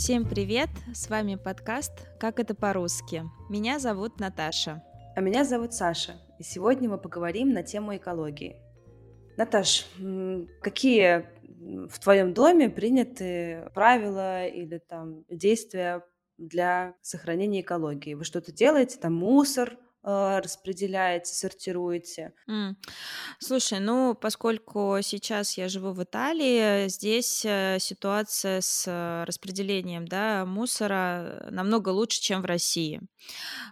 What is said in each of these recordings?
Всем привет! С вами подкаст «Как это по-русски». Меня зовут Наташа. А меня зовут Саша. И сегодня мы поговорим на тему экологии. Наташ, какие в твоем доме приняты правила или там действия для сохранения экологии? Вы что-то делаете? Там мусор распределяете, сортируете? М. Слушай, ну, поскольку сейчас я живу в Италии, здесь э, ситуация с э, распределением, да, мусора намного лучше, чем в России.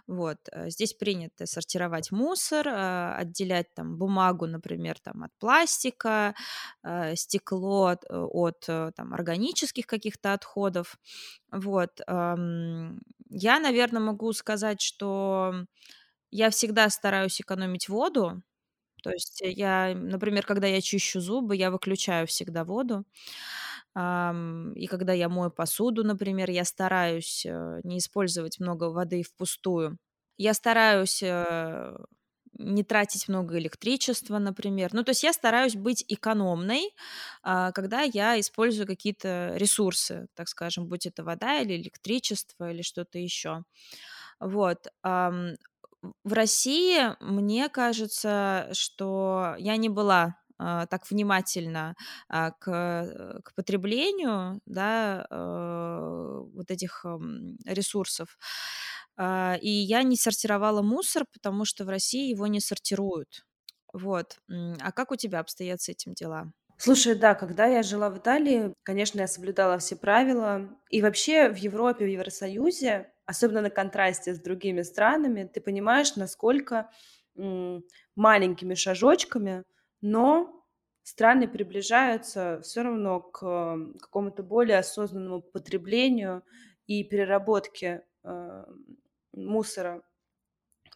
Вот, э, здесь принято сортировать мусор, э, отделять там бумагу, например, там от пластика, э, стекло от, э, от э, там органических каких-то отходов. Вот, эм, я, наверное, могу сказать, что я всегда стараюсь экономить воду. То есть я, например, когда я чищу зубы, я выключаю всегда воду. И когда я мою посуду, например, я стараюсь, э, не использовать много воды впустую. Я стараюсь, э, не тратить много электричества, например. Ну, то есть я стараюсь быть экономной, а, когда я использую какие-то ресурсы, так скажем, будь это вода или электричество или что-то еще. Вот. В России, мне кажется, что я не была а, так внимательно а, к, э, к потреблению, да, э, вот этих м, ресурсов. А, И я не сортировала мусор, потому что в России его не сортируют. Вот. А как у тебя обстоят с этим дела? Слушай, да, когда я жила в Италии, конечно, я соблюдала все правила. И вообще в Европе, в Евросоюзе, особенно на контрасте с другими странами, ты понимаешь, насколько маленькими шажочками, но страны приближаются все равно к какому-то более осознанному потреблению и переработке э, мусора.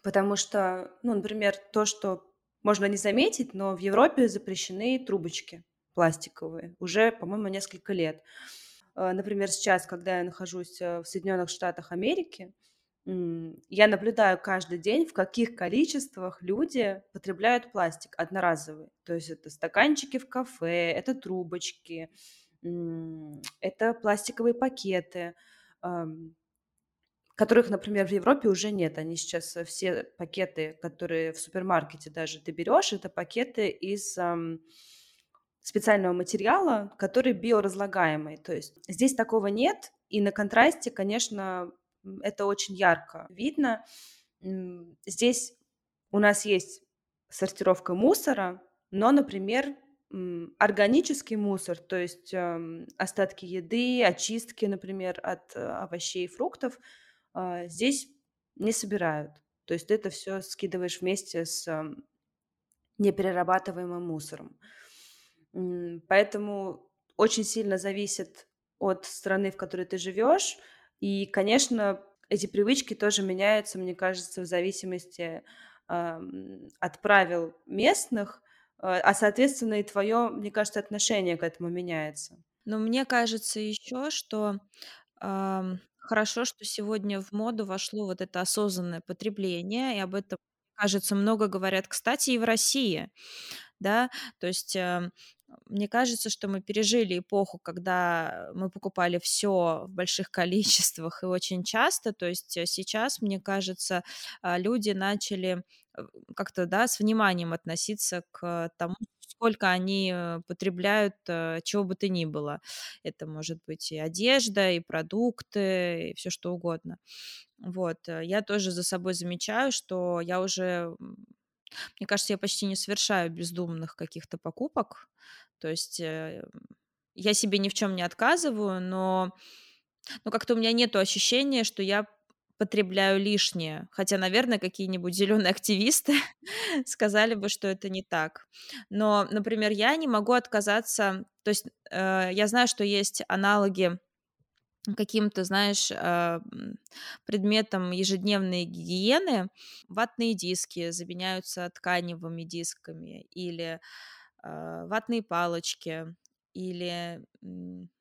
Потому что, ну, например, то, что можно не заметить, но в Европе запрещены трубочки пластиковые уже, по-моему, несколько лет. Э, Например, сейчас, когда я нахожусь э, в Соединенных Штатах Америки, я наблюдаю каждый день, в каких количествах люди потребляют пластик одноразовый. То есть это стаканчики в кафе, это трубочки, это пластиковые пакеты, которых, например, в Европе уже нет. Они сейчас э, все пакеты, которые в супермаркете даже ты берешь, это пакеты из специального материала, который биоразлагаемый. То есть здесь такого нет, и на контрасте, конечно, это очень ярко видно. Здесь у нас есть сортировка мусора, но, например, органический мусор, то есть ам, остатки еды, очистки, например, от э, овощей и фруктов, а, здесь не собирают. То есть это все скидываешь вместе с ам, неперерабатываемым мусором. Поэтому очень сильно зависит от страны, в которой ты живешь. И, конечно, эти привычки тоже меняются, мне кажется, в зависимости ам, от правил местных, а, а, соответственно, и твое, мне кажется, отношение к этому меняется. Но мне кажется еще, что ам, хорошо, что сегодня в моду вошло вот это осознанное потребление, и об этом, кажется, много говорят, кстати, и в России. да, то есть э, мне кажется, что мы пережили эпоху, когда мы покупали все в больших количествах и очень часто, то есть э, сейчас, мне кажется, а, люди начали э, как-то, да, с вниманием относиться к тому, сколько они э, потребляют чего бы то ни было. Это может быть и одежда, и продукты, и все что угодно. Вот, я тоже за собой замечаю, что я уже мне кажется, я почти не совершаю бездумных каких-то покупок. То есть э, я себе ни в чем не отказываю, но, но как-то у меня нет ощущения, что я потребляю лишнее. Хотя, наверное, какие-нибудь зеленые активисты сказали бы, что это не так. Но, например, я не могу отказаться. То есть э, я знаю, что есть аналоги каким-то, знаешь, м, предметом ежедневной гигиены. Ватные диски заменяются тканевыми дисками или ватные палочки. или,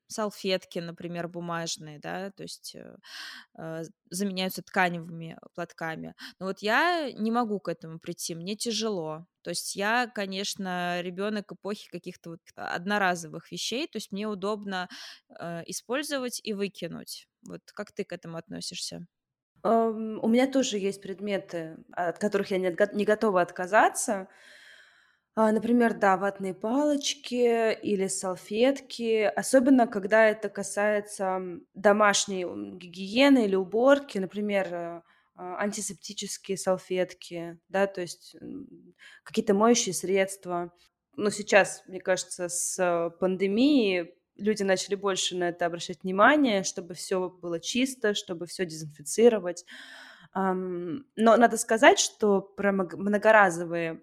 салфетки, например, бумажные, да, то есть, э, э, заменяются тканевыми платками. Но вот я не могу к этому прийти, мне тяжело. То есть я, конечно, ребенок эпохи каких-то вот одноразовых вещей, то есть мне удобно, э, использовать и выкинуть. Вот как ты к этому относишься? У меня тоже есть предметы, от которых я не готова отказаться. А, например, да, ватные палочки или салфетки, особенно когда это касается, домашней, гигиены или уборки, например, э, а, антисептические салфетки, да, то есть, какие-то моющие средства. Но сейчас, мне кажется, с пандемией люди начали больше на это обращать внимание, чтобы все было чисто, чтобы все дезинфицировать. Но надо сказать, что про многоразовые,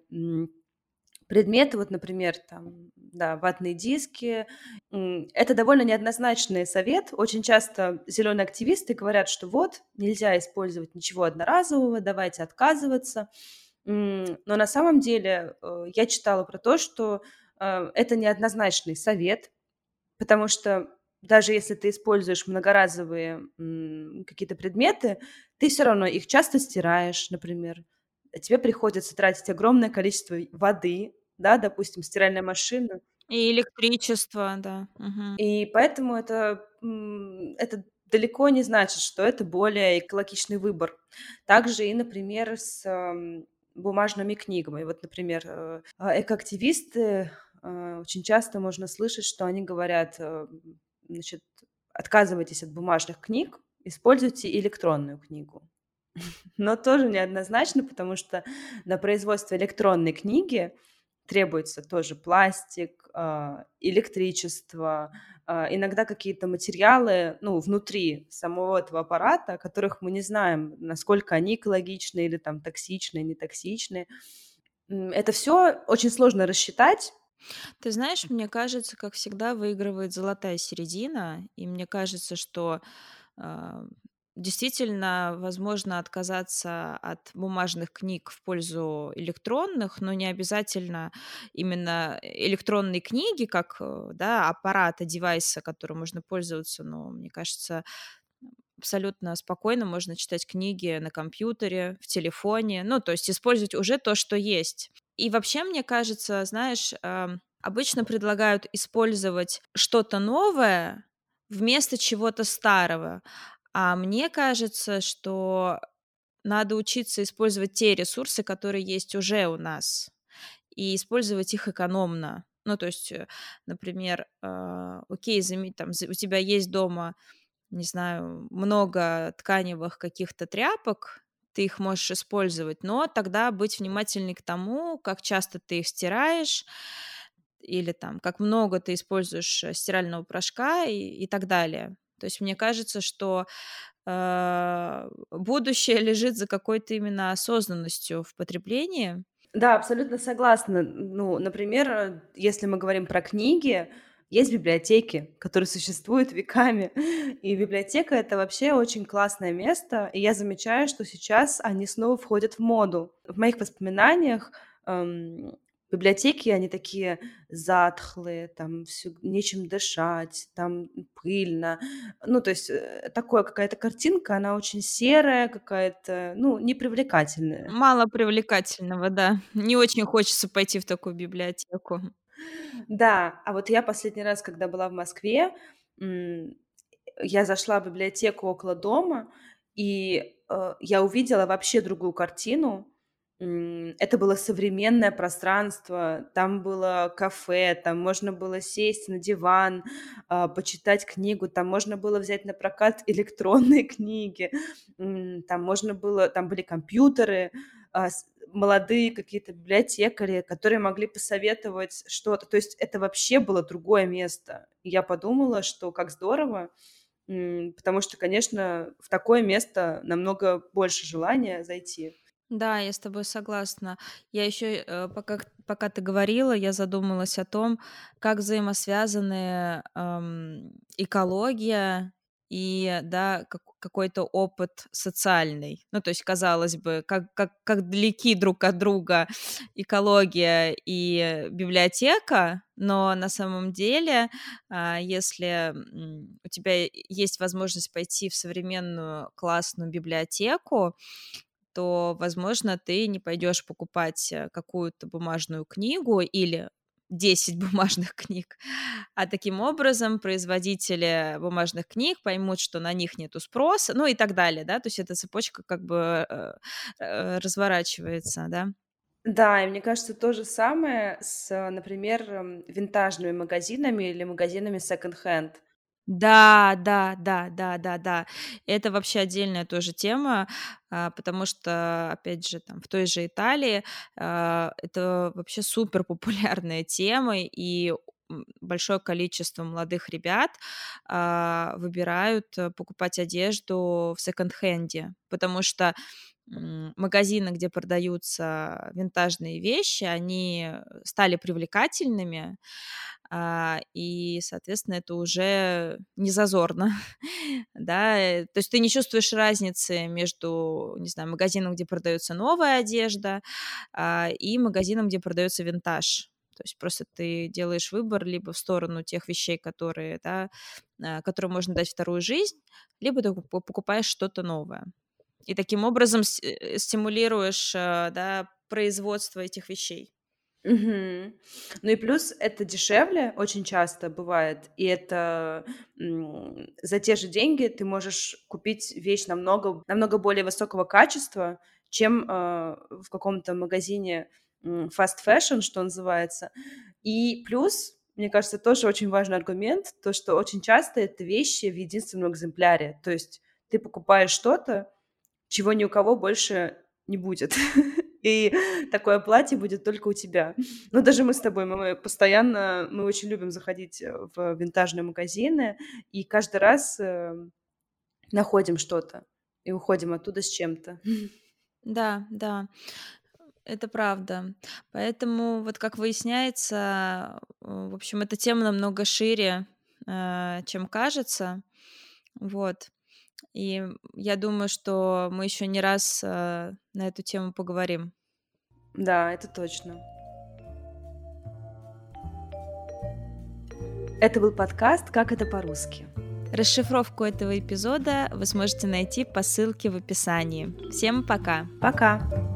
предметы, вот, например, там, да, ватные диски, это довольно неоднозначный совет. Очень часто зеленые активисты говорят, что вот, нельзя использовать ничего одноразового, давайте отказываться. Но на самом деле, э, я читала про то, что, э, это неоднозначный совет. Потому что даже если ты используешь многоразовые, какие-то предметы, ты все равно их часто стираешь, например. Тебе приходится тратить огромное количество воды, да, допустим, стиральная машина. И электричество, да. Мгм. И поэтому это, это далеко не значит, что это более экологичный выбор. Также и, например, с, бумажными книгами. Вот, например, э, экоактивисты, а, очень часто можно слышать, что они говорят, э, значит: "Отказывайтесь от бумажных книг, используйте электронную книгу". Но тоже неоднозначно, потому что на производство электронной книги требуется тоже пластик, а, электричество, а, иногда какие-то материалы, ну, внутри самого этого аппарата, о которых мы не знаем, насколько они экологичны или там токсичны, нетоксичны. Это все очень сложно рассчитать. Ты знаешь, мне кажется, как всегда выигрывает золотая середина, и мне кажется, что, а, действительно возможно отказаться от бумажных книг в пользу электронных, но не обязательно именно электронные книги как, э, да, аппарата, девайса, которым можно пользоваться. Но мне кажется, абсолютно спокойно можно читать книги на компьютере, в телефоне. Ну, то есть использовать уже то, что есть. И вообще, мне кажется, знаешь, ам, обычно предлагают использовать что-то новое вместо чего-то старого. А мне кажется, что надо учиться использовать те ресурсы, которые есть уже у нас, и использовать их экономно. Ну, то есть, э, например, а, окей, заме там, у тебя есть дома не знаю, много тканевых каких-то тряпок, ты их можешь использовать, но тогда быть внимательней к тому, как часто ты их стираешь, или там, как много ты используешь э, стирального порошка и, и так далее. То есть мне кажется, что э, будущее лежит за какой-то именно осознанностью в потреблении. Да, абсолютно согласна. Ну, например, э, если мы говорим про книги, есть библиотеки, которые существуют веками. И библиотека- это вообще очень классное место. И я замечаю, что сейчас они снова входят в моду. В моих воспоминаниях, эм, библиотеки, они такие затхлые, там всё нечем дышать, там пыльно. Ну, то есть, э, такое какая-то картинка, она очень серая какая-то, ну, непривлекательная. Мало привлекательного, да. Не очень хочется пойти в такую библиотеку. Да, а вот я последний раз, когда была в Москве, я зашла в библиотеку около дома, и, э, я увидела вообще другую картину. Это было современное пространство, там было кафе, там можно было сесть на диван, а, почитать книгу, там можно было взять на прокат электронные книги, там можно было там были компьютеры, а, молодые какие-то библиотекари, которые могли посоветовать что-то. То есть это вообще было другое место. И я подумала, что как здорово, потому что, конечно, в такое место намного больше желания зайти. Да, я с тобой согласна. Я еще, э, пока пока ты говорила, я задумалась о том, как взаимосвязаны, ам, экология и, да, как какой-то опыт социальный. Ну, то есть, казалось бы, как как как далеки друг от друга экология и библиотека, но на самом деле, а, если, у тебя есть возможность пойти в современную классную библиотеку, то, возможно, ты не пойдешь покупать, э, какую-то бумажную книгу или 10 бумажных книг. А таким образом производители бумажных книг поймут, что на них нету спроса, ну и так далее, да, то есть эта цепочка как бы э, э, разворачивается, да. Да, и мне кажется, то же самое с, например, винтажными магазинами или магазинами секонд-хенд. Да, да, да, да, да, да. Это вообще отдельная тоже тема, а, потому что, опять же, там в той же Италии, а, это вообще супер популярная тема, и большое количество молодых ребят а, выбирают э, покупать одежду в секонд-хенде, потому что магазины, где продаются винтажные вещи, они стали привлекательными, а, и, соответственно, это уже не зазорно, да, э, то есть ты не чувствуешь разницы между, не знаю, магазином, где продается новая одежда, а, и магазином, где продается винтаж. То есть просто ты делаешь выбор либо в сторону тех вещей, которые, да, а, которым можно дать вторую жизнь, либо ты покупаешь что-то новое. И таким образом э, стимулируешь, да, производство этих вещей. Мгм. Ну и плюс это дешевле очень часто бывает, и это, за те же деньги ты можешь купить вещь намного намного более высокого качества, чем, э, в каком-то магазине, fast fashion, что называется. И плюс, мне кажется, тоже очень важный аргумент, то, что очень часто это вещи в единственном экземпляре. То есть ты покупаешь что-то, чего ни у кого больше не будет. и такое платье будет только у тебя. Но даже мы с тобой, мы постоянно, мы очень любим заходить э, в винтажные магазины, и каждый раз э, находим что-то и уходим оттуда с чем-то. Да, да, это правда. Поэтому вот как выясняется, в общем, эта тема намного шире, э, чем кажется. Вот. И я думаю, что мы еще не раз э, на эту тему поговорим. Да, это точно. Это был подкаст «Как это по-русски». Расшифровку этого эпизода вы сможете найти по ссылке в описании. Всем пока! Пока!